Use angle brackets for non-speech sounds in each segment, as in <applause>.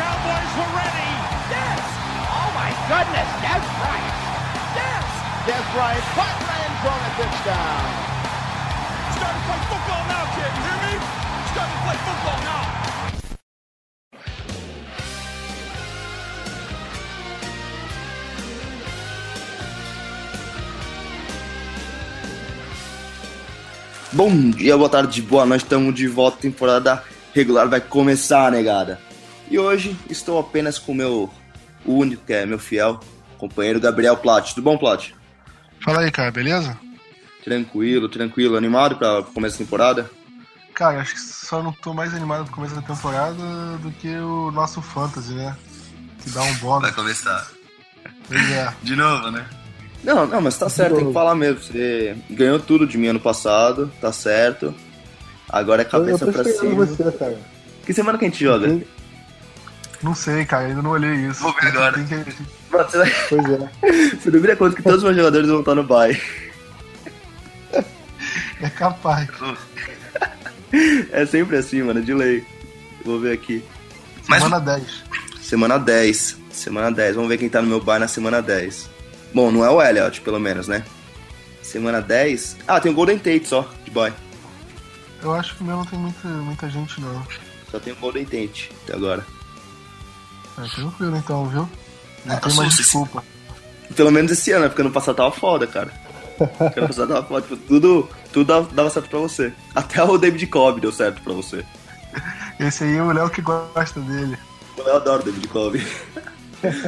Cowboys were ready. Yes! Oh my goodness, Des Bryant! Yes! Des Bryant, the end zone, a touchdown! Starting to play football now, kid. You hear me? Starting to play football now. Bom dia, boa tarde, boa noite, estamos de volta, temporada regular vai começar, negada. E hoje estou apenas com o meu único, que é meu fiel companheiro Gabriel Plat. Tudo bom, Plat? Fala aí, cara, beleza? Tranquilo, tranquilo, animado para começo da temporada? Cara, acho que só não tô mais animado pro começo da temporada do que o nosso Fantasy, né? Que dá um bônus. começar. Pois é. De novo, né? Não, não, mas tá certo, tem que falar mesmo. Você ganhou tudo de mim ano passado, tá certo. Agora é cabeça eu tô pra cima. você, cara. Que semana que a gente joga? Sim. Não sei, cara, ainda não olhei isso. Vou ver agora. Tem que- vai... <laughs> Pois é. você não vira conta que todos os meus jogadores vão estar no bye. É capaz. <laughs> É sempre assim, mano, de lei. Vou ver aqui. Semana 10. Semana 10. Semana 10. Vamos ver quem tá no meu bar na semana 10. Bom, não é o Elliot, pelo menos, né? Semana 10. Ah, tem o Golden Tate só, de boy. Eu acho que o meu não tem muita, muita gente, não. Só tem o Golden Tate até agora. É, tranquilo então, viu? Não Ah, tem mais desculpa. Pelo menos esse ano, né? Porque ano passado tava foda, cara. Ano passado tava foda. Tipo, tudo, tudo dava- certo pra você. Até o David Cobb deu certo pra você. Esse aí é o Léo que gosta dele. Eu adoro o David Cobb.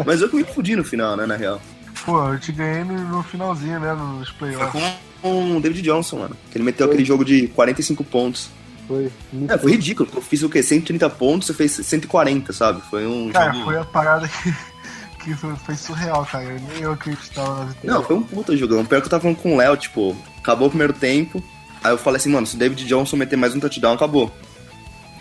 Mas eu que me fudi no final, né, na real. Pô, eu te ganhei no, finalzinho, né? Nos Foi playoffs. com o David Johnson, mano. Que ele meteu aquele jogo de 45 pontos. Foi. É, foi ridículo. Eu fiz o quê? 130 pontos, você fez 140, sabe? Foi um Cara, jogo... foi a parada que, <laughs> que foi, foi surreal, cara. Nem eu acreditava na vitória. Não, foi um puta jogão. Pior que eu tava falando com o Léo, tipo, acabou o primeiro tempo. Aí eu falei assim, mano, se o David Johnson meter mais um touchdown, acabou.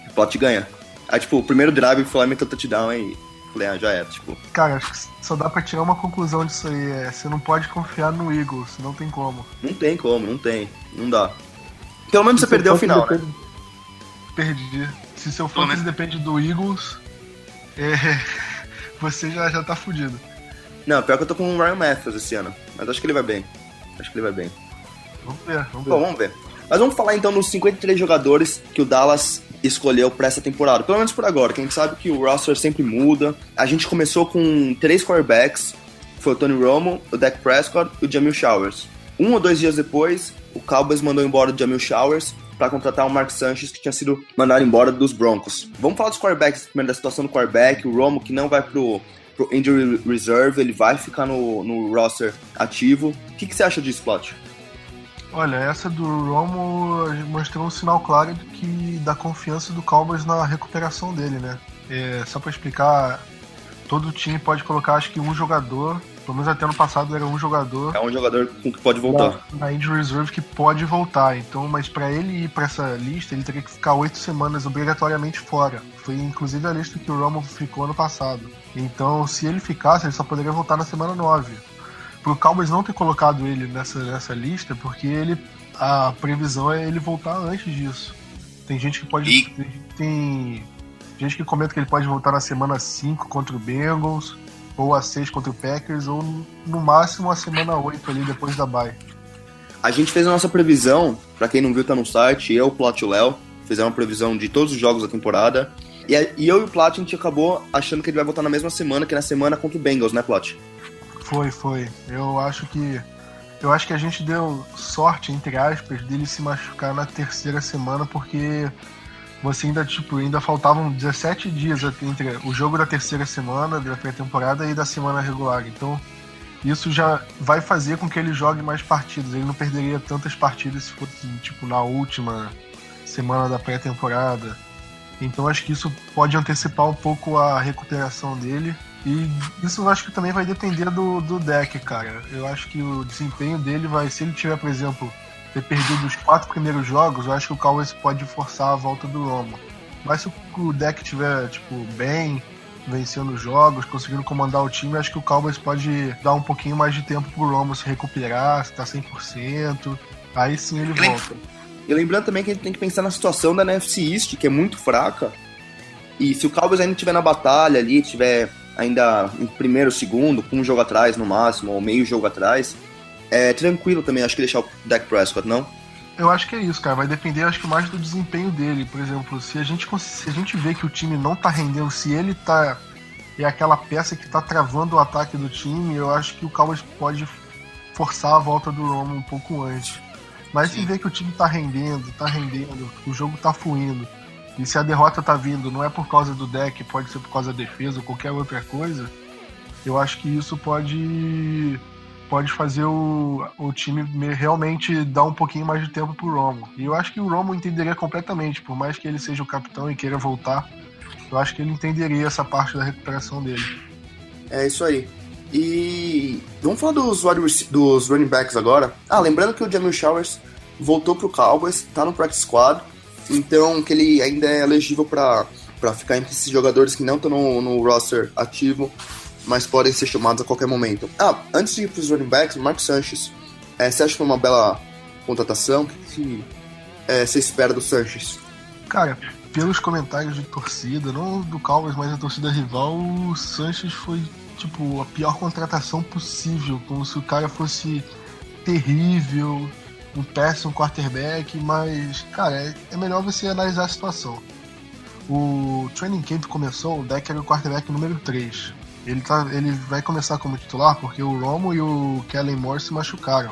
O plot ganha. Aí, tipo, o primeiro drive foi lá e meteu touchdown aí. Falei, ah, já era, tipo. Cara, acho que só dá pra tirar uma conclusão disso aí. É, você não pode confiar no Eagles, não tem como. Não tem como, não tem. Não dá. Pelo menos você Seu perdeu o final, né? Perdi. Se seu fantasy depende do Eagles, é, <laughs> você já, já tá fudido. Não, pior que eu tô com o Ryan Matthews esse ano. Mas acho que ele vai bem. Acho que ele vai bem. Vamos ver, vamos ver. Bom, vamos ver. Mas vamos falar então dos 53 jogadores que o Dallas escolheu para essa temporada. Pelo menos por agora, que a gente sabe que o roster sempre muda. A gente começou com três quarterbacks, foi o Tony Romo, o Dak Prescott e o Jamil Showers. Um ou dois dias depois, o Cowboys mandou embora o Jamil Showers para contratar o Mark Sanchez, que tinha sido mandado embora dos Broncos. Vamos falar dos quarterbacks, primeiro da situação do quarterback, o Romo, que não vai pro, pro injury reserve, ele vai ficar no, no roster ativo. O que, que você acha disso, Plot? Olha, essa do Romo mostrou um sinal claro de que da confiança do Cowboys na recuperação dele, né? É, só pra explicar, todo time pode colocar acho que um jogador, pelo menos até no passado era um jogador É um jogador com que pode voltar. na injury reserve que pode voltar. Então, mas pra ele ir pra essa lista, ele teria que ficar oito semanas obrigatoriamente fora. Foi inclusive a lista que o Romo ficou ano passado. Então, se ele ficasse, ele só poderia voltar na semana 9. Pro Cowboys não ter colocado ele nessa, nessa lista, porque ele a previsão é ele voltar antes disso. Tem gente que pode. E- Tem, tem gente que comenta que ele pode voltar na semana 5 contra o Bengals, ou a 6 contra o Packers, ou no máximo a semana 8 ali depois da bye. A gente fez a nossa previsão, pra quem não viu, tá no site, eu, o Plot e o Léo, fizeram uma previsão de todos os jogos da temporada. E, a- e eu e o Plat, a gente acabou achando que ele vai voltar na mesma semana, que é na semana contra o Bengals, né, Plot? Foi, foi. Eu acho que. Eu acho que a gente deu sorte, entre aspas, dele se machucar na terceira semana, porque você ainda, tipo, ainda faltavam 17 dias entre o jogo da terceira semana, da pré-temporada, e da semana regular. Então, isso já vai fazer com que ele jogue mais partidas. Ele não perderia tantas partidas se fosse, tipo, na última semana da pré-temporada. Então acho que isso pode antecipar um pouco a recuperação dele. E isso eu acho que também vai depender do, do deck, cara. Eu acho que o desempenho dele vai, se ele tiver, por exemplo, ter perdido os quatro primeiros jogos, eu acho que o Cowboys pode forçar a volta do Romo. Mas se o deck tiver, tipo, bem, vencendo jogos, conseguindo comandar o time, acho que o Cowboys pode dar um pouquinho mais de tempo pro Romo se recuperar, se tá 100%. Aí sim ele volta. E lembrando também que a gente tem que pensar na situação da NFC East, que é muito fraca. E se o Cowboys ainda estiver na batalha ali, tiver ainda em primeiro, segundo, com um jogo atrás no máximo, ou meio jogo atrás, é tranquilo também, acho que deixar o Dak Prescott, não? Eu acho que é isso, cara. Vai depender, acho que mais do desempenho dele. Por exemplo, se a gente, se a gente vê que o time não tá rendendo, se ele tá. É aquela peça que tá travando o ataque do time, eu acho que o Cowboys pode forçar a volta do Romo um pouco antes. Mas Sim. se vê que o time tá rendendo, tá rendendo, o jogo tá fluindo, e se a derrota tá vindo, não é por causa do deck, pode ser por causa da defesa ou qualquer outra coisa, eu acho que isso pode pode fazer o, o time realmente dar um pouquinho mais de tempo pro Romo. E eu acho que o Romo entenderia completamente, por mais que ele seja o capitão e queira voltar, eu acho que ele entenderia essa parte da recuperação dele. É isso aí. E vamos falar dos, dos running backs agora. Ah, lembrando que o Jamil Showers voltou pro Cowboys, tá no practice squad, então que ele ainda é elegível para ficar entre esses jogadores que não estão no, no roster ativo mas podem ser chamados a qualquer momento. Ah, antes de ir para os running backs, o Marcos Sanches, é, você acha que foi uma bela contratação? O que é, você espera do Sanches? Cara, pelos comentários de torcida, não do Cowboys, mas da torcida rival, o Sanches foi tipo a pior contratação possível, como se o cara fosse terrível, um péssimo quarterback, mas, cara, é, é melhor você analisar a situação. O training camp começou, o deck era o quarterback número 3. Ele, tá, ele vai começar como titular porque o Romo e o Kellen Moore se machucaram.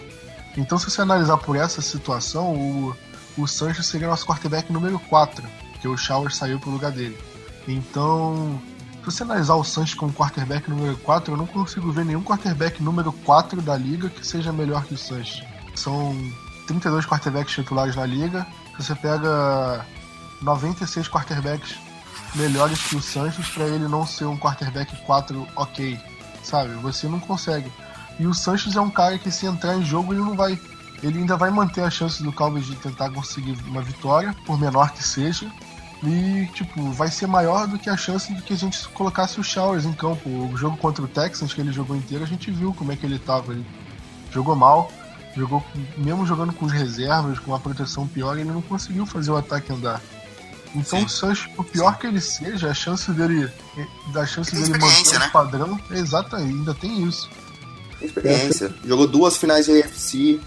Então, se você analisar por essa situação, o, o Sanches seria nosso quarterback número 4, porque o Shower saiu pro lugar dele. Então, se você analisar o Sanches como quarterback número 4, eu não consigo ver nenhum quarterback número 4 da liga que seja melhor que o Sanches. São 32 quarterbacks titulares na liga. Se você pega 96 quarterbacks melhores que o Sanches para ele não ser um quarterback 4 ok, sabe? Você não consegue. E o Sanches é um cara que se entrar em jogo ele não vai, ele ainda vai manter a chance do Cowboys de tentar conseguir uma vitória, por menor que seja. E, tipo, vai ser maior do que a chance de que a gente colocasse o Showers em campo. O jogo contra o Texans, que ele jogou inteiro, a gente viu como é que ele tava. Ele jogou mal, jogou mesmo jogando com reservas, com uma proteção pior, ele não conseguiu fazer o ataque andar. Então Sim. o Sancho, por pior que ele seja, a chance dele. Da chance dele manter né? o padrão, é exata, ainda tem isso. Tem experiência. É. Jogou duas finais de AFC.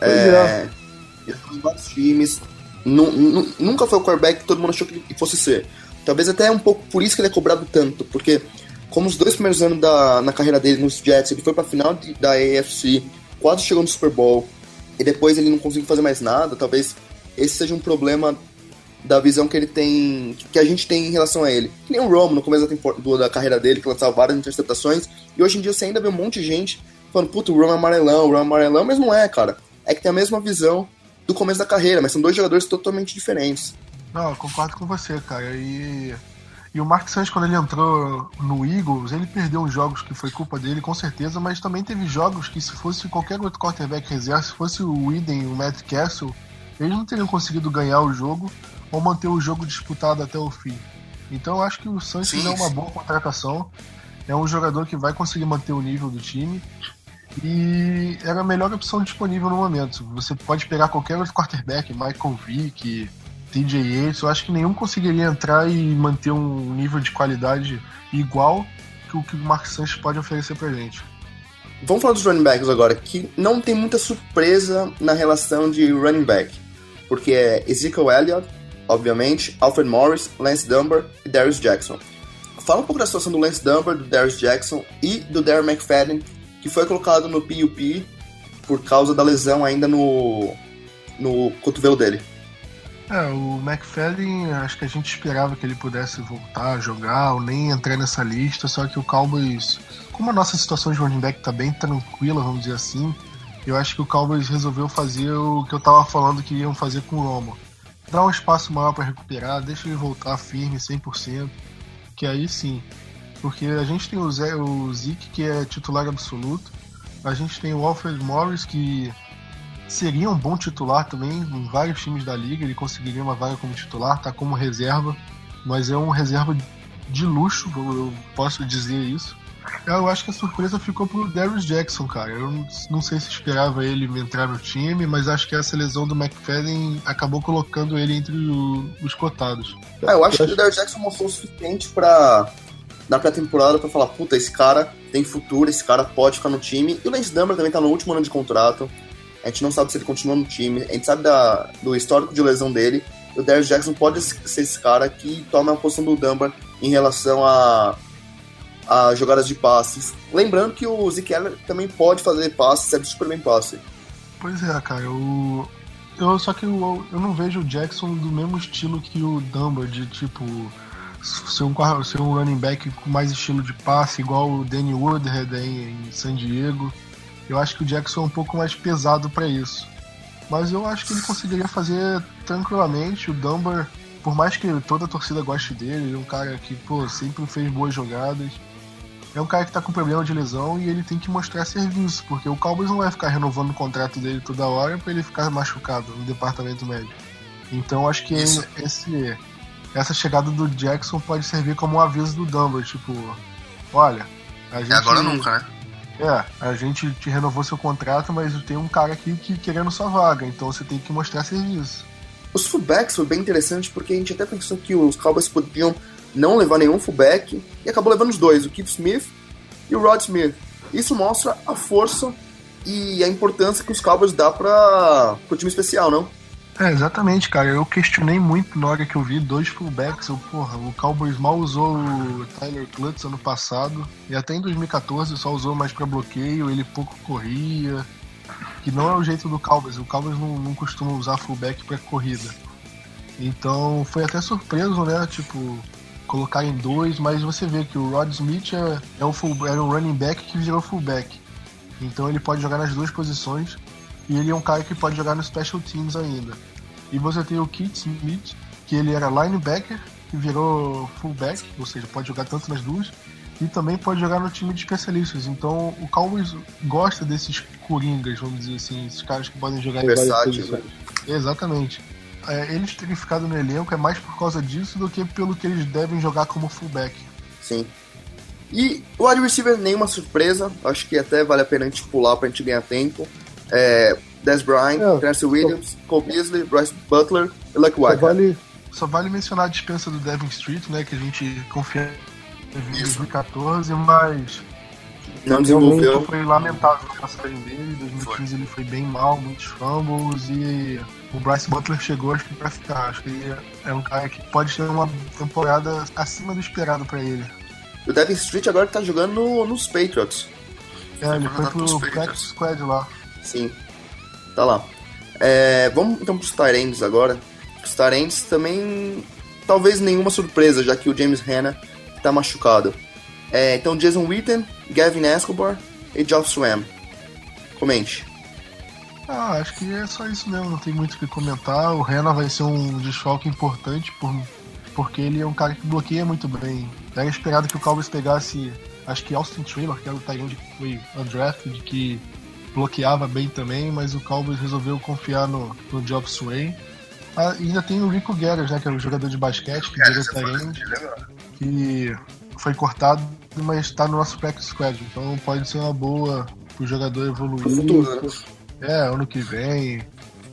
É, é. vários times. Nunca foi o quarterback que todo mundo achou que fosse ser. Talvez até é um pouco por isso que ele é cobrado tanto, porque como os dois primeiros anos da, na carreira dele nos Jets, ele foi pra final de, da AFC, quase chegou no Super Bowl, e depois ele não conseguiu fazer mais nada, talvez esse seja um problema da visão que ele tem, que a gente tem em relação a ele. Que nem o Romo no começo da, da carreira dele, que lançava várias interceptações, e hoje em dia você ainda vê um monte de gente falando, puto, o Romo é amarelão, o Romo é amarelão, mas não é, cara. É que tem a mesma visão do começo da carreira, mas são dois jogadores totalmente diferentes. Não, eu concordo com você, cara. E, e o Mark Sanchez, quando ele entrou no Eagles, ele perdeu uns jogos que foi culpa dele, com certeza, mas também teve jogos que se fosse qualquer outro quarterback reserva, se fosse o Eden, o Matt Castle, eles não teriam conseguido ganhar o jogo ou manter o jogo disputado até o fim. Então eu acho que o Sanches é uma boa contratação. É um jogador que vai conseguir manter o nível do time. E era a melhor opção disponível no momento. Você pode pegar qualquer outro quarterback, Michael Vick, TJ Yates, eu acho que nenhum conseguiria entrar e manter um nível de qualidade igual que o que o Mark Sanchez pode oferecer pra gente. Vamos falar dos running backs agora, que não tem muita surpresa na relação de running back, porque é Ezekiel Elliott, obviamente, Alfred Morris, Lance Dunbar e Darius Jackson. Fala um pouco da situação do Lance Dunbar, do Darius Jackson e do Darren McFadden, que foi colocado no PUP por causa da lesão ainda no, no cotovelo dele. É, o McFadden, acho que a gente esperava que ele pudesse voltar a jogar ou nem entrar nessa lista, só que o Cowboys, como a nossa situação de running back tá bem tranquila, vamos dizer assim, eu acho que o Cowboys resolveu fazer o que eu tava falando que iam fazer com o Romo dá um espaço maior para recuperar, deixa ele voltar firme 100%, que aí sim. Porque a gente tem o, Zé, o Zeke, que é titular absoluto, a gente tem o Alfred Morris, que seria um bom titular também em vários times da liga, ele conseguiria uma vaga como titular, tá como reserva, mas é um reserva de luxo, eu posso dizer isso. Eu acho que a surpresa ficou pro Darius Jackson, cara. Eu não sei se esperava ele entrar no time, mas acho que essa lesão do McFadden acabou colocando ele entre o, os cotados. É, eu acho que o Darius Jackson mostrou o suficiente pra na pré-temporada para falar, puta, esse cara tem futuro, esse cara pode ficar no time. E o Lance Dummer também tá no último ano de contrato. A gente não sabe se ele continua no time. A gente sabe da, do histórico de lesão dele. O Darius Jackson pode ser esse cara que toma a posição do Dumber em relação a, a jogadas de passes. Lembrando que o Zeke Keller também pode fazer passes, é super bem passe. Pois é, cara. Eu, eu, só que eu, eu não vejo o Jackson do mesmo estilo que o Dumber, de tipo ser um, ser um running back com mais estilo de passe, igual o Danny Woodhead em, em San Diego. Eu acho que o Jackson é um pouco mais pesado para isso. Mas eu acho que ele conseguiria fazer tranquilamente. O Dunbar, por mais que toda a torcida goste dele, ele é um cara que pô, sempre fez boas jogadas. É um cara que tá com problema de lesão e ele tem que mostrar serviço, porque o Cowboys não vai ficar renovando o contrato dele toda hora para ele ficar machucado no departamento médico. Então acho que esse, essa chegada do Jackson pode servir como um aviso do Dunbar, tipo, olha, a gente. É agora nunca, né? É, a gente te renovou seu contrato, mas tem um cara aqui que querendo sua vaga, então você tem que mostrar serviço. Os fullbacks foi bem interessante porque a gente até pensou que os Cowboys podiam não levar nenhum fullback e acabou levando os dois, o Keith Smith e o Rod Smith. Isso mostra a força e a importância que os Cowboys dá para o time especial, não? É, exatamente, cara. Eu questionei muito na hora que eu vi dois fullbacks. Eu, porra, o Cowboys mal usou o Tyler Klutz ano passado. E até em 2014 só usou mais para bloqueio, ele pouco corria. Que não é o jeito do Cowboys. O Cowboys não, não costuma usar fullback para corrida. Então foi até surpreso, né? Tipo, colocar em dois, mas você vê que o Rod Smith é, é, o full, é um running back que virou fullback. Então ele pode jogar nas duas posições. E ele é um cara que pode jogar no Special Teams ainda. E você tem o Keith Smith, que ele era linebacker, que virou fullback, ou seja, pode jogar tanto nas duas, e também pode jogar no time de especialistas. Então o Cowboys gosta desses coringas, vamos dizer assim, esses caras que podem jogar Versátil, em várias posições. Né? Exatamente. É, eles terem ficado no elenco é mais por causa disso do que pelo que eles devem jogar como fullback. Sim. E o wide receiver nenhuma surpresa, acho que até vale a pena a gente pular pra gente ganhar tempo. É, Des Bryant, é, Tennessee Williams, só... Cole Beasley, Bryce Butler e Luck White. Só vale, só vale mencionar a dispensa do Devin Street, né? Que a gente confia em 2014, mas. Não desenvolveu. Foi lamentável a passagem dele. Em 2015 foi. ele foi bem mal, muitos fumbles e o Bryce Butler chegou acho que pra ficar. Acho que ele é um cara que pode ter uma temporada acima do esperado pra ele. O Devin Street agora tá jogando no, nos Patriots. É, ele foi pro Practice Squad lá. Sim. Tá lá. É, vamos então pros Tyrands agora. Os Tyrands também. Talvez nenhuma surpresa, já que o James Hanna tá machucado. É, então Jason Witten, Gavin Escobar e Geoff Swam. Comente. Ah, acho que é só isso mesmo, não tem muito o que comentar. O Hanna vai ser um desfalque importante por, porque ele é um cara que bloqueia muito bem. Era esperado que o Cowboys pegasse, acho que Austin Taylor, que era o Tyrande que foi undrafted, que bloqueava bem também, mas o Cowboys resolveu confiar no, no Job Sway. Ah, ainda tem o Rico Guerras, né, que é o jogador de basquete, que virou Tyrande, que foi cortado, mas está no nosso practice squad, então pode ser uma boa pro jogador evoluir. Futuro, né? É, ano que vem,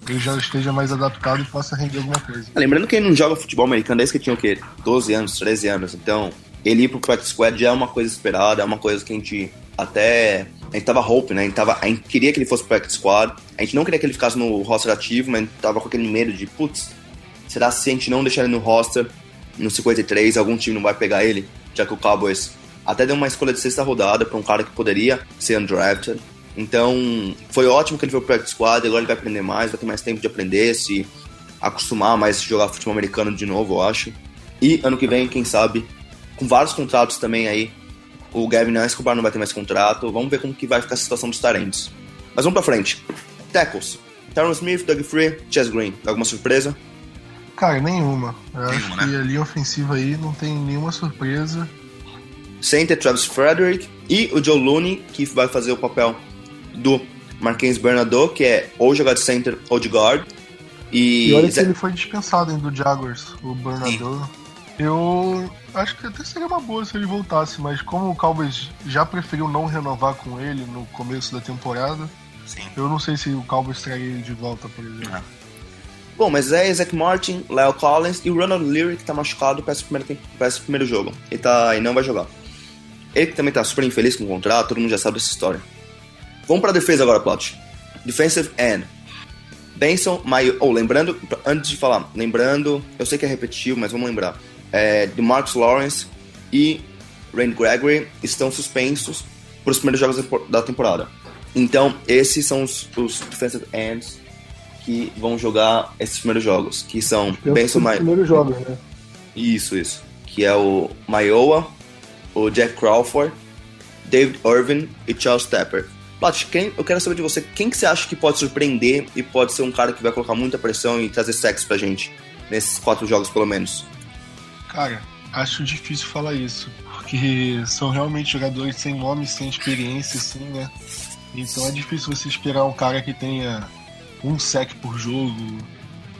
ele já esteja mais adaptado e possa render alguma coisa. Lembrando que ele não joga futebol americano desde que tinha o quê? 12 anos, 13 anos, então ele ir pro practice squad já é uma coisa esperada, é uma coisa que a gente até a gente tava hope, né? A gente, tava, a gente queria que ele fosse pro practice squad. A gente não queria que ele ficasse no roster ativo, mas a gente tava com aquele medo de, putz, será se a gente não deixar ele no roster, no 53, algum time não vai pegar ele? Já que o Cowboys até deu uma escolha de sexta rodada para um cara que poderia ser undrafted. Então, foi ótimo que ele foi pro practice squad, agora ele vai aprender mais, vai ter mais tempo de aprender, se acostumar mais a jogar futebol americano de novo, eu acho. E ano que vem, quem sabe, com vários contratos também aí o Gavin Escobar não vai ter mais contrato. Vamos ver como que vai ficar a situação dos Tarentes. Mas vamos pra frente. Tackles. Tyron Smith, Doug Free, Chess Green. Alguma surpresa? Cara, nenhuma. Eu nenhuma, acho que né? a linha ofensiva aí não tem nenhuma surpresa. Center Travis Frederick e o Joe Looney, que vai fazer o papel do Marquinhos Bernardo, que é ou jogar de center ou de guard. E, e olha que ele foi dispensado hein, do Jaguars, o Bernardo. Eu acho que até seria uma boa se ele voltasse, mas como o Cowboys já preferiu não renovar com ele no começo da temporada, Sim. eu não sei se o Cowboys traria ele de volta, por exemplo. Ah. Bom, mas é Zach Martin, Leo Collins e o Ronald Leary que tá machucado para esse primeiro, pra esse primeiro jogo. Ele tá, e não vai jogar. Ele que também tá super infeliz com o contrato, todo mundo já sabe dessa história. Vamos pra defesa agora, Plot. Defensive end. Benson, Maio. Oh, lembrando, antes de falar, lembrando, eu sei que é repetitivo, mas vamos lembrar. É, de Marcus Lawrence e Randy Gregory estão suspensos para os primeiros jogos da temporada. Então, esses são os, os defensive ends que vão jogar esses primeiros jogos, que são Benson Maio. primeiros jogos, né? Isso, isso. Que é o Maioa, o Jack Crawford, David Irvin e Charles Tepper. Plat, quem, eu quero saber de você, quem que você acha que pode surpreender e pode ser um cara que vai colocar muita pressão e trazer sexo pra gente nesses quatro jogos, pelo menos? Cara, acho difícil falar isso, porque são realmente jogadores sem nome, sem experiência, assim, né? Então é difícil você esperar um cara que tenha um sec por jogo,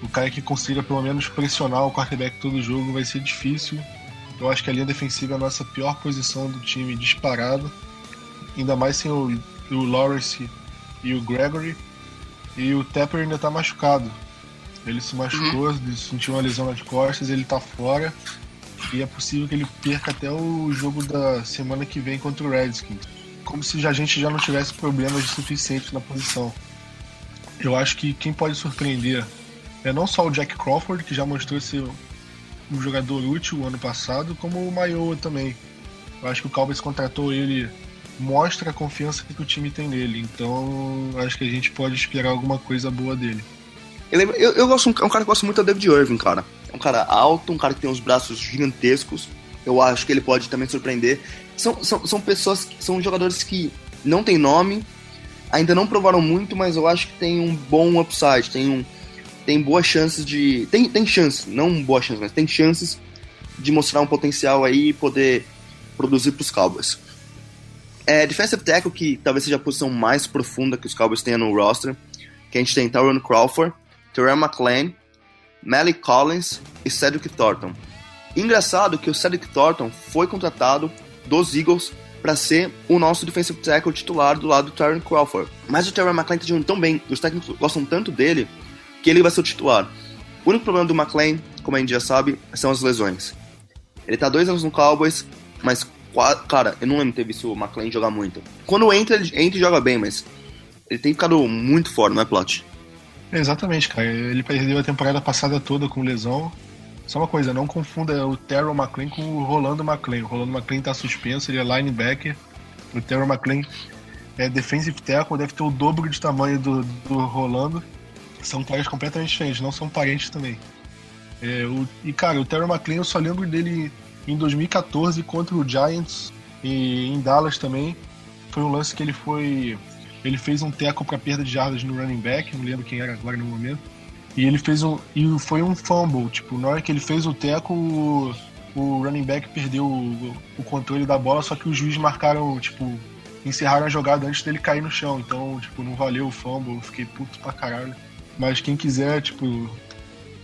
o cara que consiga pelo menos pressionar o quarterback todo jogo vai ser difícil. Eu acho que a linha defensiva é a nossa pior posição do time disparado. Ainda mais sem o o Lawrence e o Gregory. E o Tepper ainda tá machucado. Ele se machucou, uhum. sentiu uma lesão nas costas, ele tá fora. E é possível que ele perca até o jogo da semana que vem contra o Redskins. Como se a gente já não tivesse problemas de suficiente na posição. Eu acho que quem pode surpreender é não só o Jack Crawford, que já mostrou ser um jogador útil ano passado, como o Maioa também. Eu acho que o Cowboys contratou ele mostra a confiança que o time tem nele. Então acho que a gente pode esperar alguma coisa boa dele. Eu, eu, gosto, é um cara que gosta muito da David Irving, cara. É um cara alto, um cara que tem uns braços gigantescos. Eu acho que ele pode também surpreender. São, são, são pessoas, são jogadores que não tem nome, ainda não provaram muito, mas eu acho que tem um bom upside, tem um tem boas chances de tem, tem chances, não boas chances, mas tem chances de mostrar um potencial aí e poder produzir para os Cowboys. É, defensive tackle, que talvez seja a posição mais profunda que os Cowboys tenham no roster, que a gente tem Tyron Crawford, Terrell McLean, Malik Collins e Cedric Thornton. Engraçado que o Cedric Thornton foi contratado dos Eagles para ser o nosso defensive tackle titular do lado do Tyron Crawford. Mas o Terrell McLean está jogando tão bem, os técnicos gostam tanto dele, que ele vai ser o titular. O único problema do McLean, como a gente já sabe, são as lesões. Ele está dois anos no Cowboys, mas Cara, eu não lembro ter visto o McLean jogar muito. Quando entra, ele entra e joga bem, mas ele tem ficado muito fora, não é, Plot? exatamente, cara. Ele perdeu a temporada passada toda com lesão. Só uma coisa, não confunda o Terrell McLean com o Rolando McLean. O Rolando McLean tá suspenso, ele é linebacker. O Terrell McLean é defensive tackle, deve ter o dobro de tamanho do, do Rolando. São caras completamente diferentes, não são parentes também. É, o, e cara, o Terrell McLean eu só lembro dele em 2014 contra o Giants e em Dallas também. Foi um lance que ele foi. Ele fez um teco para perda de jardas no running back, não lembro quem era agora no momento. E ele fez um. E foi um fumble. Tipo, na hora que ele fez o teco, o, o running back perdeu o, o controle da bola, só que os juízes marcaram, tipo, encerraram a jogada antes dele cair no chão. Então, tipo, não valeu o fumble, eu fiquei puto pra caralho. Mas quem quiser, tipo,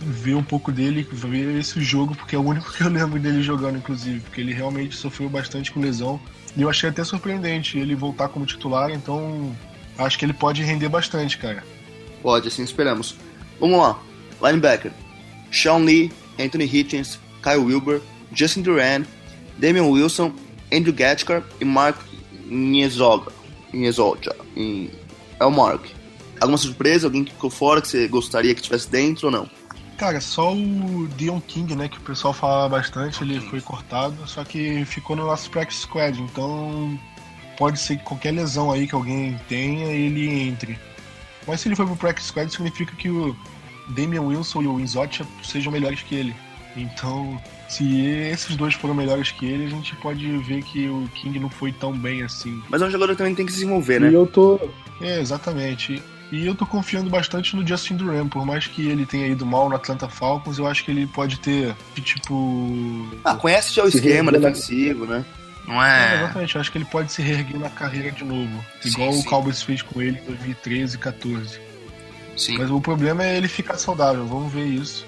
ver um pouco dele, ver esse jogo, porque é o único <laughs> que eu lembro dele jogando, inclusive, porque ele realmente sofreu bastante com lesão. E eu achei até surpreendente ele voltar como titular, então acho que ele pode render bastante, cara. Pode, assim esperamos. Vamos lá. Linebacker. Sean Lee, Anthony Hitchens, Kyle Wilber, Justin Duran, Damian Wilson, Andrew Gatchker e Mark Niezoga. Niezoga. É o Mark. Alguma surpresa? Alguém que ficou fora que você gostaria que estivesse dentro ou não? Cara, só o Dion King, né, que o pessoal fala bastante, ele foi cortado, só que ficou no nosso practice squad, então pode ser que qualquer lesão aí que alguém tenha, ele entre. Mas se ele for pro practice squad, significa que o Damian Wilson e o Inzotia sejam melhores que ele. Então, se esses dois foram melhores que ele, a gente pode ver que o King não foi tão bem assim. Mas é um jogador que também tem que se desenvolver, né? E eu tô. É, exatamente. E eu tô confiando bastante no Justin Duran, por mais que ele tenha ido mal no Atlanta Falcons, eu acho que ele pode ter, tipo. Ah, conhece já o esquema defensivo, né? Não é. é. Exatamente, eu acho que ele pode se reerguer na carreira de novo. Igual sim, o Cowboys fez com ele em 2013 e 14. Sim. Mas o problema é ele ficar saudável, vamos ver isso.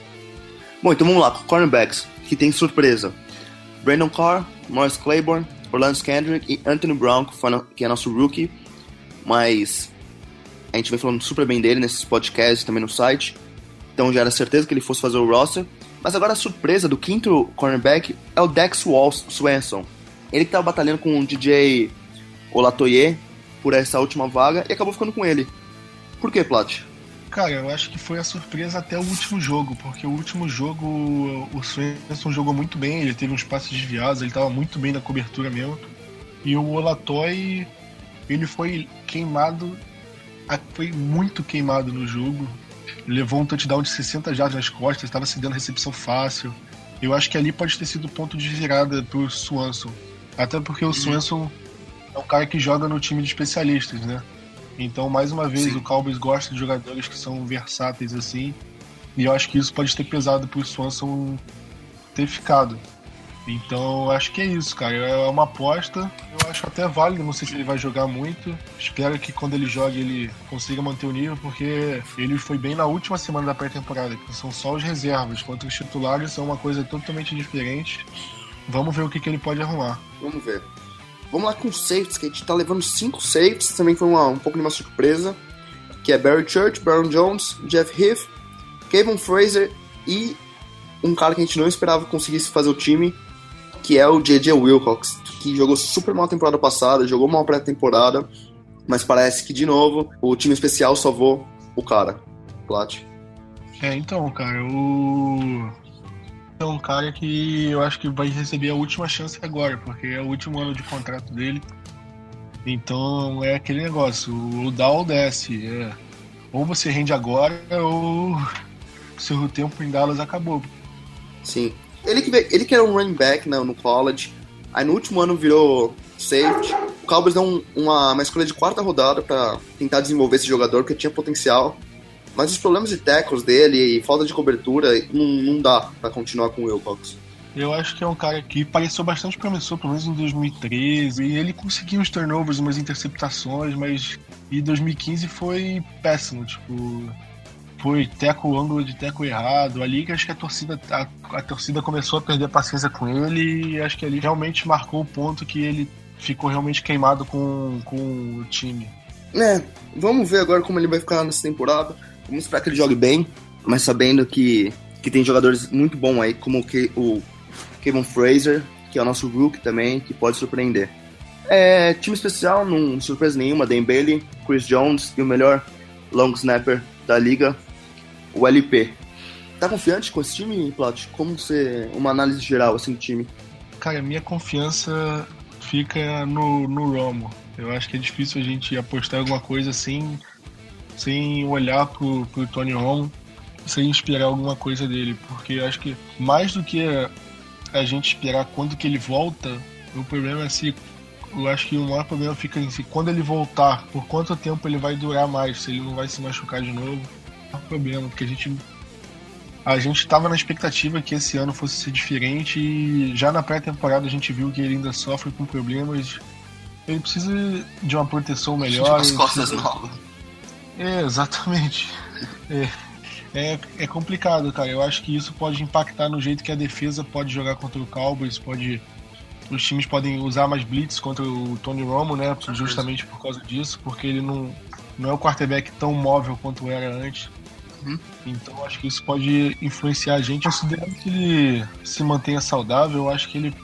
Bom, então vamos lá, cornerbacks, que tem surpresa. Brandon Carr, Morris Claiborne, Orlando Kendrick e Anthony Brown, que é nosso rookie. Mas a gente vem falando super bem dele nesses podcasts também no site. Então já era certeza que ele fosse fazer o roster. Mas agora a surpresa do quinto cornerback é o Dex Walls Swenson. Ele que estava batalhando com o DJ Olatoye por essa última vaga e acabou ficando com ele. Por que, Plat? Cara, eu acho que foi a surpresa até o último jogo, porque o último jogo o Swenson jogou muito bem, ele teve uns passos desviados, ele estava muito bem na cobertura mesmo. E o Olatoy, ele foi queimado foi muito queimado no jogo. Levou um touchdown de 60 jardas nas costas, estava se dando recepção fácil. Eu acho que ali pode ter sido o ponto de virada pro Swanson. Até porque o uhum. Swanson é um cara que joga no time de especialistas, né? Então, mais uma vez, Sim. o Cowboys gosta de jogadores que são versáteis assim. E eu acho que isso pode ter pesado pro Swanson ter ficado. Então, acho que é isso, cara. É uma aposta. Eu acho até válido. Não sei se ele vai jogar muito. Espero que quando ele jogue ele consiga manter o nível, porque ele foi bem na última semana da pré-temporada, que são só os reservas. Enquanto os titulares são uma coisa totalmente diferente. Vamos ver o que, que ele pode arrumar. Vamos ver. Vamos lá com os safeties, que a gente tá levando cinco safeties. Também foi uma, um pouco de uma surpresa. Que é Barry Church, Brown Jones, Jeff Heath, Kevin Fraser e um cara que a gente não esperava conseguisse fazer o time, que é o J.J. Wilcox, que jogou super mal a temporada passada, jogou mal pré-temporada, mas parece que, de novo, o time especial salvou o cara, Plat. É, então, cara, o... É um cara que eu acho que vai receber a última chance agora, porque é o último ano de contrato dele. Então é aquele negócio, o dá ou desce. É. Ou você rende agora, ou seu tempo em Dallas acabou. Sim. Ele que, ele que era um running back né, no college, aí no último ano virou safety. O Cowboys deu um, uma, uma escolha de quarta rodada para tentar desenvolver esse jogador, porque tinha potencial. Mas os problemas de tackles dele e falta de cobertura, não, não dá para continuar com o Wilcox. Eu acho que é um cara que pareceu bastante promissor, pelo menos em 2013. E ele conseguiu os turnovers, umas interceptações, mas em 2015 foi péssimo. Tipo, foi teco ângulo de teco errado. Ali que acho que a torcida, a, a torcida começou a perder a paciência com ele e acho que ali realmente marcou o ponto que ele ficou realmente queimado com, com o time. É, vamos ver agora como ele vai ficar nessa temporada. Vamos esperar que ele jogue bem, mas sabendo que, que tem jogadores muito bons aí, como o, o Kevin Fraser, que é o nosso rookie também, que pode surpreender. É, time especial, não surpresa nenhuma, Bailey, Chris Jones e o melhor long snapper da liga, o LP. Tá confiante com esse time, Plat? Como você. Uma análise geral assim do time? Cara, minha confiança fica no, no Romo. Eu acho que é difícil a gente apostar alguma coisa assim, sem olhar pro, pro Tony Romo, sem esperar alguma coisa dele. Porque eu acho que mais do que a gente esperar quando que ele volta, o problema é se eu acho que o maior problema fica em si. Quando ele voltar, por quanto tempo ele vai durar mais? Se ele não vai se machucar de novo problema, porque a gente a gente estava na expectativa que esse ano fosse ser diferente e já na pré-temporada a gente viu que ele ainda sofre com problemas. Ele precisa de uma proteção melhor. As costas precisa... novas. É, exatamente. É, é, é complicado, cara. Eu acho que isso pode impactar no jeito que a defesa pode jogar contra o Cowboys, pode os times podem usar mais blitz contra o Tony Romo, né? Justamente por causa disso, porque ele não, não é o quarterback tão móvel quanto era antes. Uhum. Então acho que isso pode influenciar a gente. Considerando que ele se mantenha saudável, eu acho que ele.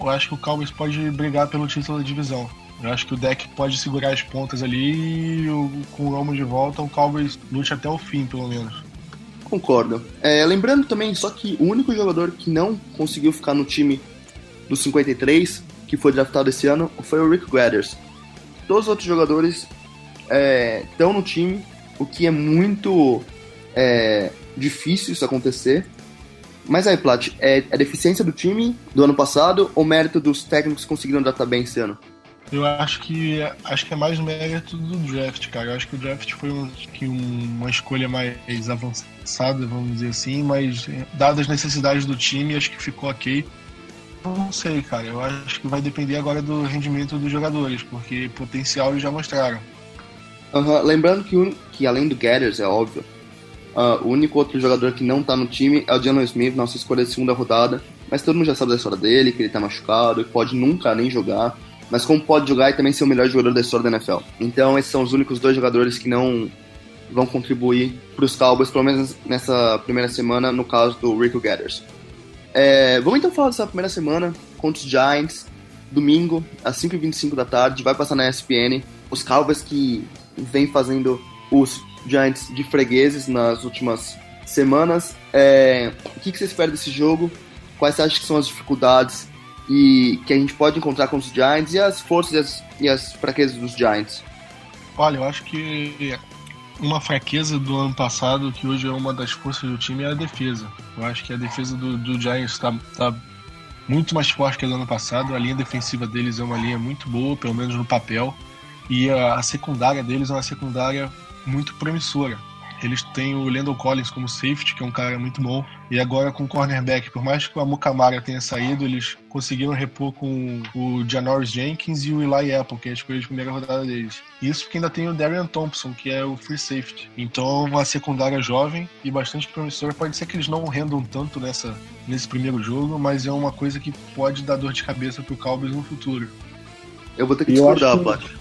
Eu acho que o Cowboys pode brigar pelo título da divisão. Eu acho que o deck pode segurar as pontas ali e o, com o Romo de volta, o Cowboys lute até o fim, pelo menos. Concordo. É, lembrando também, só que o único jogador que não conseguiu ficar no time dos 53, que foi draftado esse ano, foi o Rick Gathers. Todos os outros jogadores estão é, no time, o que é muito é difícil isso acontecer. Mas aí, Plat, é a é deficiência do time do ano passado ou mérito dos técnicos conseguiram tratar bem esse ano? Eu acho que acho que é mais mérito do draft, cara. Eu acho que o draft foi um, que um, uma escolha mais avançada, vamos dizer assim, mas dadas as necessidades do time, acho que ficou ok. Não sei, cara. Eu acho que vai depender agora do rendimento dos jogadores, porque potencial eles já mostraram. Uhum. Lembrando que, que além do Gathers, é óbvio, uh, o único outro jogador que não tá no time é o Jalen Smith, nossa escolha de segunda rodada. Mas todo mundo já sabe da história dele, que ele tá machucado, e pode nunca nem jogar mas como pode jogar e também ser o melhor jogador da história da NFL. Então esses são os únicos dois jogadores que não vão contribuir para os Cowboys, pelo menos nessa primeira semana, no caso do Rico Gathers. É, vamos então falar dessa primeira semana contra os Giants, domingo, às 5h25 da tarde, vai passar na ESPN. Os Cowboys que vem fazendo os Giants de fregueses nas últimas semanas. É, o que, que você espera desse jogo? Quais você acha que são as dificuldades e que a gente pode encontrar com os Giants e as forças e as, e as fraquezas dos Giants? Olha, eu acho que uma fraqueza do ano passado, que hoje é uma das forças do time, é a defesa. Eu acho que a defesa do, do Giants está tá muito mais forte que a do ano passado. A linha defensiva deles é uma linha muito boa, pelo menos no papel. E a, a secundária deles é uma secundária muito promissora. Eles têm o Landon Collins como safety, que é um cara muito bom. E agora com o cornerback, por mais que o Amukamara tenha saído, eles conseguiram repor com o Janoris Jenkins e o Eli Apple, que é a escolha de primeira rodada deles. Isso porque ainda tem o Darian Thompson, que é o free safety. Então, uma secundária jovem e bastante promissora. Pode ser que eles não rendam tanto nessa, nesse primeiro jogo, mas é uma coisa que pode dar dor de cabeça pro Cowboys no futuro. Eu vou ter que discordar, que...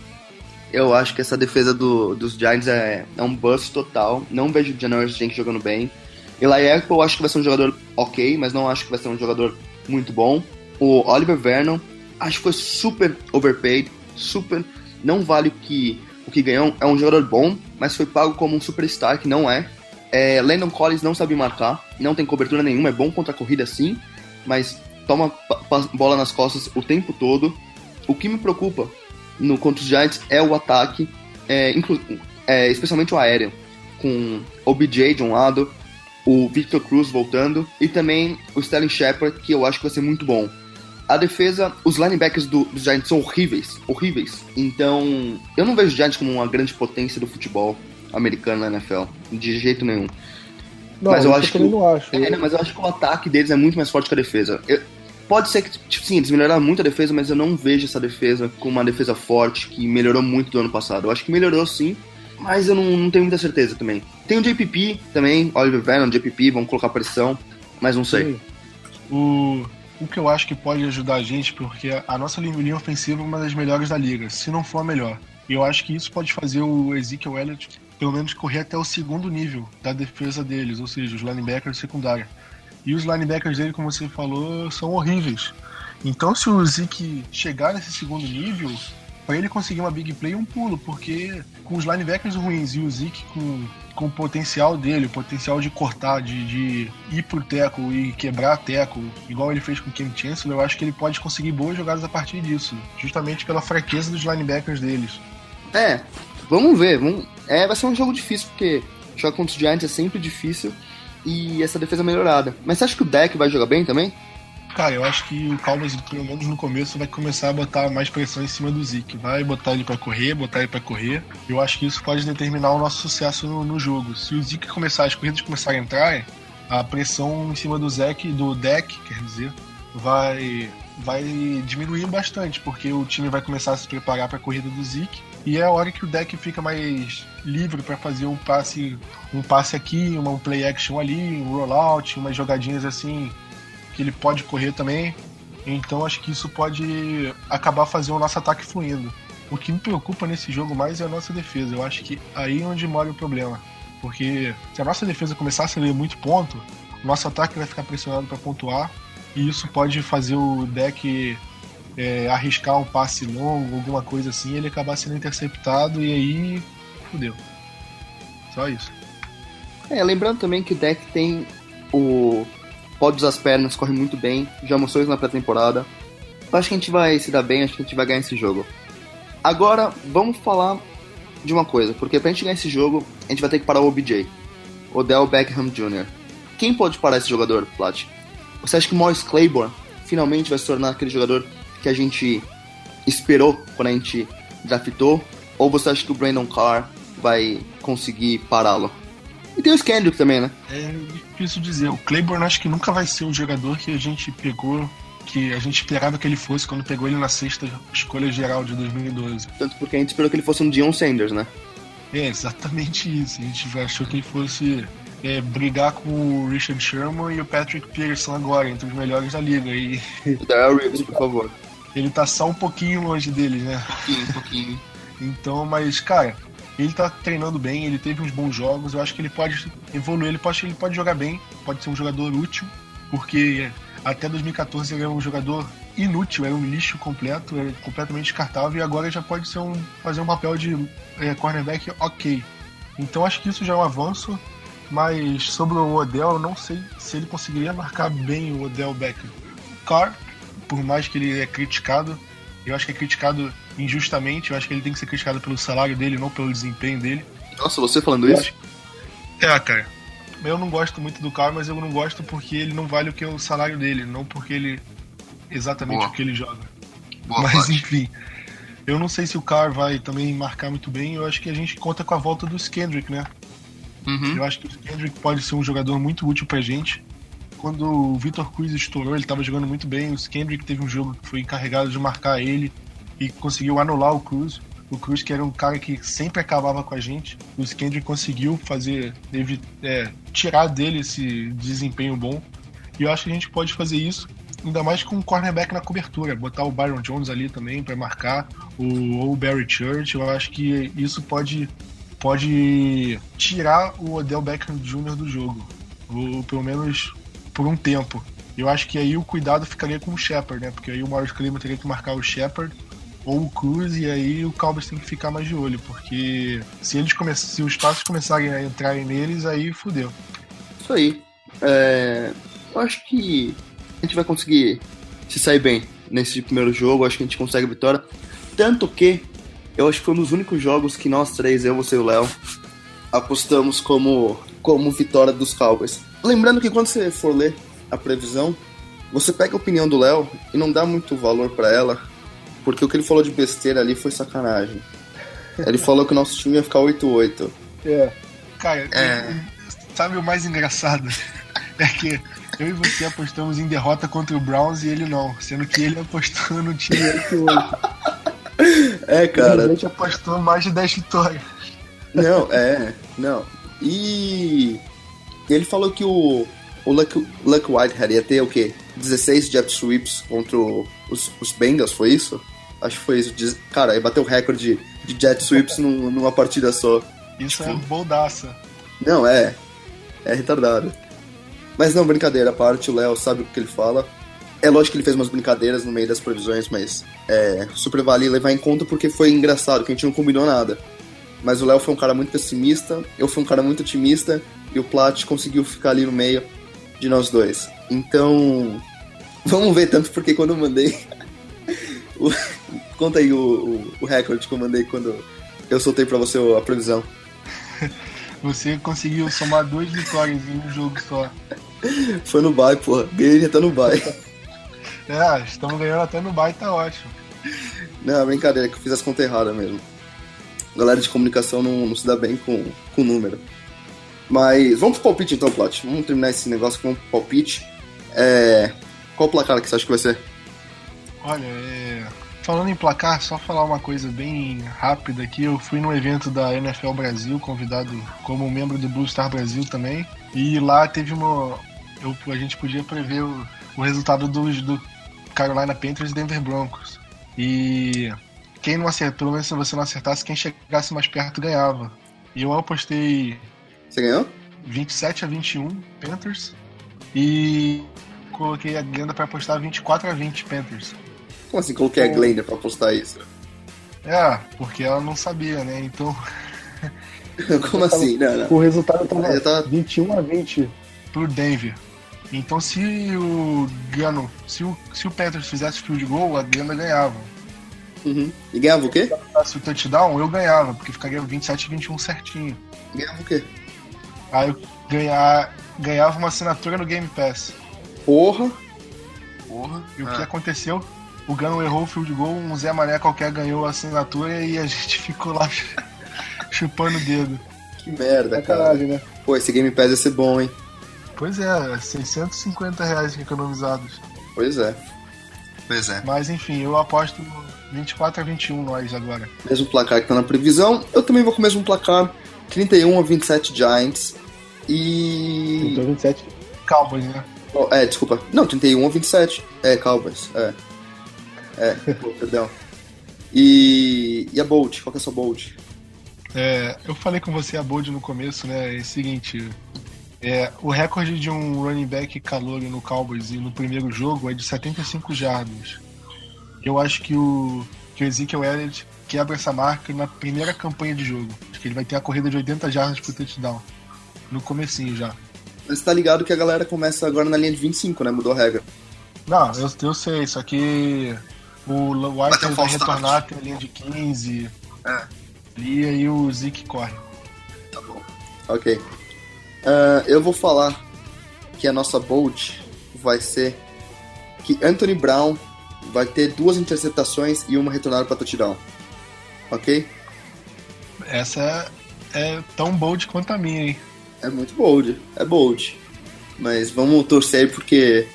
Eu acho que essa defesa do, dos Giants é, é um bust total. Não vejo o Janoris Jenkins jogando bem. Eli Apple eu acho que vai ser um jogador ok, mas não acho que vai ser um jogador muito bom. O Oliver Vernon, acho que foi super overpaid, super. Não vale o que, o que ganhou. É um jogador bom, mas foi pago como um superstar, que não é. é Landon Collins não sabe marcar, não tem cobertura nenhuma, é bom contra a corrida sim, mas toma bola nas costas o tempo todo. O que me preocupa no contra os Giants é o ataque, é, é, especialmente o aéreo, com o BJ de um lado, o Victor Cruz voltando e também o Sterling Shepard, que eu acho que vai ser muito bom. A defesa, os linebackers do, dos Giants são horríveis, horríveis. Então, eu não vejo os Giants como uma grande potência do futebol americano na NFL, de jeito nenhum. Não, mas eu acho que não acho. É, mas eu acho que o ataque deles é muito mais forte que a defesa. Eu, Pode ser que, tipo, sim, eles melhoraram muito a defesa, mas eu não vejo essa defesa como uma defesa forte que melhorou muito do ano passado. Eu acho que melhorou sim, mas eu não, não tenho muita certeza também. Tem o JPP também, Oliver Vernon, JPP, vão colocar pressão, mas não sei. O, o que eu acho que pode ajudar a gente, porque a nossa linha ofensiva é uma das melhores da liga, se não for a melhor. E eu acho que isso pode fazer o Ezekiel Elliott, pelo menos, correr até o segundo nível da defesa deles, ou seja, os linebackers secundária. E os linebackers dele, como você falou, são horríveis. Então, se o Zeke chegar nesse segundo nível, para ele conseguir uma big play, é um pulo, porque com os linebackers ruins e o Zeke com, com o potencial dele, o potencial de cortar, de, de ir pro teco e quebrar teco, igual ele fez com o Ken Chancellor, eu acho que ele pode conseguir boas jogadas a partir disso, justamente pela fraqueza dos linebackers deles. É, vamos ver. Vamos... É, vai ser um jogo difícil, porque jogar contra os Giants é sempre difícil e essa defesa melhorada. Mas você acha que o deck vai jogar bem também? Cara, eu acho que o Cowboys, pelo menos no começo, vai começar a botar mais pressão em cima do Zeke. Vai botar ele para correr, botar ele para correr. Eu acho que isso pode determinar o nosso sucesso no, no, jogo. Se o Zeke começar, as corridas começarem a entrar, a pressão em cima do Zeke, do deck, quer dizer, vai vai diminuir bastante, porque o time vai começar a se preparar para a corrida do Zeke e é a hora que o deck fica mais livre para fazer um passe, um passe aqui, uma um play action ali, um rollout, umas jogadinhas assim que ele pode correr também. Então acho que isso pode acabar fazendo o nosso ataque fluindo. O que me preocupa nesse jogo mais é a nossa defesa. Eu acho que aí é onde mora o problema. Porque se a nossa defesa começar a ceder muito ponto, o nosso ataque vai ficar pressionado para pontuar. E isso pode fazer o deck é, arriscar um passe longo, alguma coisa assim, ele acabar sendo interceptado e aí fudeu. Só isso. É, lembrando também que o deck tem o. Pode usar as pernas, corre muito bem, já mostrou isso na pré-temporada. Acho que a gente vai se dar bem, acho que a gente vai ganhar esse jogo. Agora, vamos falar de uma coisa, porque pra gente ganhar esse jogo, a gente vai ter que parar o OBJ, Odell Beckham Jr. Quem pode parar esse jogador, Plat? Você acha que o Morris Claiborne finalmente vai se tornar aquele jogador que a gente esperou quando a gente draftou? Ou você acha que o Brandon Carr vai conseguir pará-lo? E tem o Kendrick também, né? É difícil dizer. O Claiborne acho que nunca vai ser o jogador que a gente pegou, que a gente esperava que ele fosse quando pegou ele na sexta escolha geral de 2012. Tanto porque a gente esperou que ele fosse um Dion Sanders, né? É, exatamente isso. A gente achou que ele fosse é, brigar com o Richard Sherman e o Patrick Pearson agora, entre os melhores da liga. E Darrell Reeves, por favor. Ele tá só um pouquinho longe deles, né? pouquinho, um pouquinho. Então, mas, cara, ele tá treinando bem, ele teve uns bons jogos, eu acho que ele pode evoluir, ele pode, ele pode jogar bem, pode ser um jogador útil, porque até 2014 ele era um jogador inútil, era um lixo completo, era completamente descartável, e agora já pode ser um, fazer um papel de é, cornerback ok. Então acho que isso já é um avanço, mas sobre o Odell, eu não sei se ele conseguiria marcar bem o Odell Beckham. Carr, por mais que ele é criticado, eu acho que é criticado injustamente, eu acho que ele tem que ser criticado pelo salário dele, não pelo desempenho dele. Nossa, você falando isso? É, cara. Eu não gosto muito do Carr, mas eu não gosto porque ele não vale o que é o salário dele, não porque ele exatamente Boa. o que ele joga. Boa mas parte. enfim, eu não sei se o Carr vai também marcar muito bem. Eu acho que a gente conta com a volta do Kendrick, né? Uhum. Eu acho que o Kendrick pode ser um jogador muito útil pra gente. Quando o Vitor Cruz estourou, ele tava jogando muito bem. O Kendrick teve um jogo que foi encarregado de marcar ele e conseguiu anular o Cruz. O Cruz, que era um cara que sempre acabava com a gente, o Kendrick conseguiu fazer, é, tirar dele esse desempenho bom. E eu acho que a gente pode fazer isso, ainda mais com um cornerback na cobertura, botar o Byron Jones ali também para marcar, o, ou o Barry Church. Eu acho que isso pode pode tirar o Odell Beckham Jr. do jogo, ou pelo menos por um tempo. Eu acho que aí o cuidado ficaria com o Shepard, né? Porque aí o Maurice Cleveland teria que marcar o Shepard ou o Cruz e aí o Cowboys tem que ficar mais de olho, porque se eles come se os passos começarem a entrarem neles, aí fudeu. Isso aí. É, eu acho que a gente vai conseguir se sair bem nesse primeiro jogo. Acho que a gente consegue a vitória. Tanto que eu acho que foi um dos únicos jogos que nós três, eu, você e o Léo, apostamos como, como vitória dos Cowboys. Lembrando que quando você for ler a previsão, você pega a opinião do Léo e não dá muito valor pra ela, porque o que ele falou de besteira ali foi sacanagem. Ele falou que o nosso time ia ficar 8-8. É. Cara, É. sabe o mais engraçado? <laughs> É que eu e você apostamos em derrota contra o Browns e ele não, sendo que ele apostou no time 8-8. <laughs> É, A cara. gente apostou mais de 10 vitórias. Não, é, não. E ele falou que o, o Luck, Luck Whitehead ia ter o quê? 16 jet sweeps contra os, os Bengals, foi isso? Acho que foi isso. Cara, ele bateu o recorde de jet sweeps <laughs> num- numa partida só. Isso é boldaça. Não, é. É retardado. Mas não, brincadeira à parte, o Léo sabe o que ele fala. É lógico que ele fez umas brincadeiras no meio das previsões, mas é super vale levar em conta porque foi engraçado, que a gente não combinou nada. Mas o Léo foi um cara muito pessimista, eu fui um cara muito otimista, e o Plat conseguiu ficar ali no meio de nós dois. Então, <laughs> vamos ver tanto porque quando eu mandei. <laughs> o- Conta aí o, o, o recorde que eu mandei quando eu soltei pra você a previsão. <laughs> Você conseguiu somar duas vitórias em um jogo só. Foi no bye, porra. Ganhei até no bye. É, estamos ganhando até no bye, tá ótimo. Não, é brincadeira, que eu fiz as contas erradas mesmo. Galera de comunicação não, não se dá bem com, com número. Mas vamos pro palpite então, Plat. Vamos terminar esse negócio com um palpite. É, qual o placar que você acha que vai ser? Olha, é... falando em placar, só falar uma coisa bem rápida aqui. Eu fui num evento da NFL Brasil, convidado como membro do Blue Star Brasil também. E lá teve uma. Eu, a gente podia prever o, o resultado do Carolina Panthers e Denver Broncos. E quem não acertou, pelo menos se você não acertasse, quem chegasse mais perto ganhava. E eu apostei Você ganhou? 27 a 21 Panthers e coloquei a Glenda para apostar 24 a 20 Panthers. Como assim? Coloquei a Glenda pra postar isso? É, porque ela não sabia, né? Então, <laughs> Como assim? Não, não. O resultado tava Já tá- 21 a 20. pro Denver. Então, se o Gano, se o, se o Panthers fizesse field goal, a Glenda ganhava. Uhum. E ganhava o quê? Se o touchdown, eu ganhava, porque ficaria 27 a 21 certinho. Ganhava o quê? Aí eu ganhar, ganhava uma assinatura no Game Pass. Porra. Porra. E o Ah. que aconteceu? o Gano errou o field goal, um Zé Mané qualquer ganhou a assinatura e a <laughs> gente ficou lá <laughs> chupando o dedo. Que merda, cara. né? Pô, esse Game Pass ia ser bom, hein? Pois é, 650 reais economizados. Pois é. Pois é. Mas enfim, eu aposto 24 a 21 nós agora. Mesmo placar que tá na previsão. Eu também vou com o mesmo placar. 31 a 27 Giants. E. 31 a 27 Cowboys, né? Oh, é, desculpa. Não, 31 a 27. É, Cowboys. É. É, <laughs> pô, perdão. E. E a Bolt? Qual que é a sua Bolt? É, eu falei com você a Bold no começo, né? É o seguinte. É, o recorde de um running back calor no Cowboys e no primeiro jogo é de 75 jardas. Eu acho que o, que o Ezekiel Elliott quebra essa marca na primeira campanha de jogo. Acho que ele vai ter a corrida de 80 jardas por touchdown. No comecinho já. Mas tá ligado que a galera começa agora na linha de 25, né? Mudou a regra. Não, eu, eu sei, só que o White vai, vai retornar até a linha de 15. É. E aí o Zeke corre. Tá bom. Ok. Uh, eu vou falar que a nossa Bolt vai ser que Anthony Brown vai ter duas interceptações e uma retornada para touchdown. Ok? Essa é tão bold quanto a minha, hein? É muito bold, é bold. Mas vamos torcer porque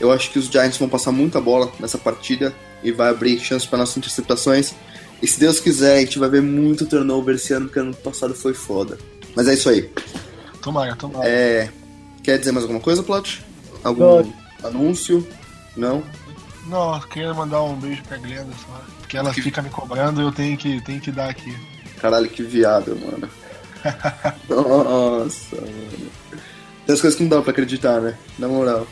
eu acho que os Giants vão passar muita bola nessa partida e vai abrir chance para nossas interceptações. E se Deus quiser, a gente vai ver muito turnover esse ano, porque ano passado foi foda. Mas é isso aí. Tomara, tomara. É... Quer dizer mais alguma coisa, Plot? Algum Não. anúncio? Não? Não, queria mandar um beijo pra Glenda só. Porque ela que... fica me cobrando e eu tenho que, tenho que dar aqui. Caralho, que viado, mano. <laughs> Nossa, mano. Tem as coisas que não dá pra acreditar, né? Na moral.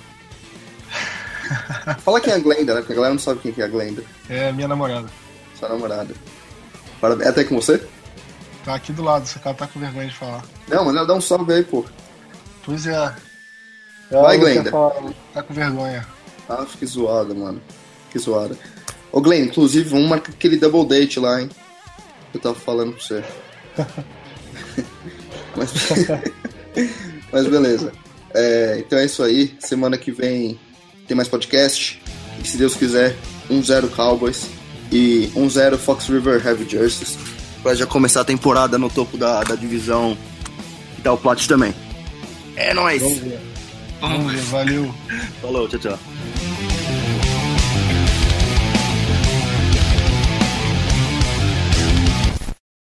<laughs> Fala quem é a Glenda, né? Porque a galera não sabe quem é a Glenda. É minha namorada. Sua namorada. Parabéns. É até com você? Tá aqui do lado, esse cara tá com vergonha de falar. Não, mas dá um salve aí, pô. Pois é. Vai, Glenda. Tá com vergonha. Ah, que zoada, mano. Que zoada. Ô, Glenn, inclusive, vamos marcar aquele double date lá, hein? Eu tava falando pra você. <laughs> mas... <laughs> mas beleza. É, então é isso aí. Semana que vem tem mais podcast. E se Deus quiser, 1-0 Cowboys e 1-0 Fox River Heavy Jerseys para já começar a temporada no topo da, da divisão o plat também. É nóis! Vamos ver. Valeu. Falou, tchau, tchau.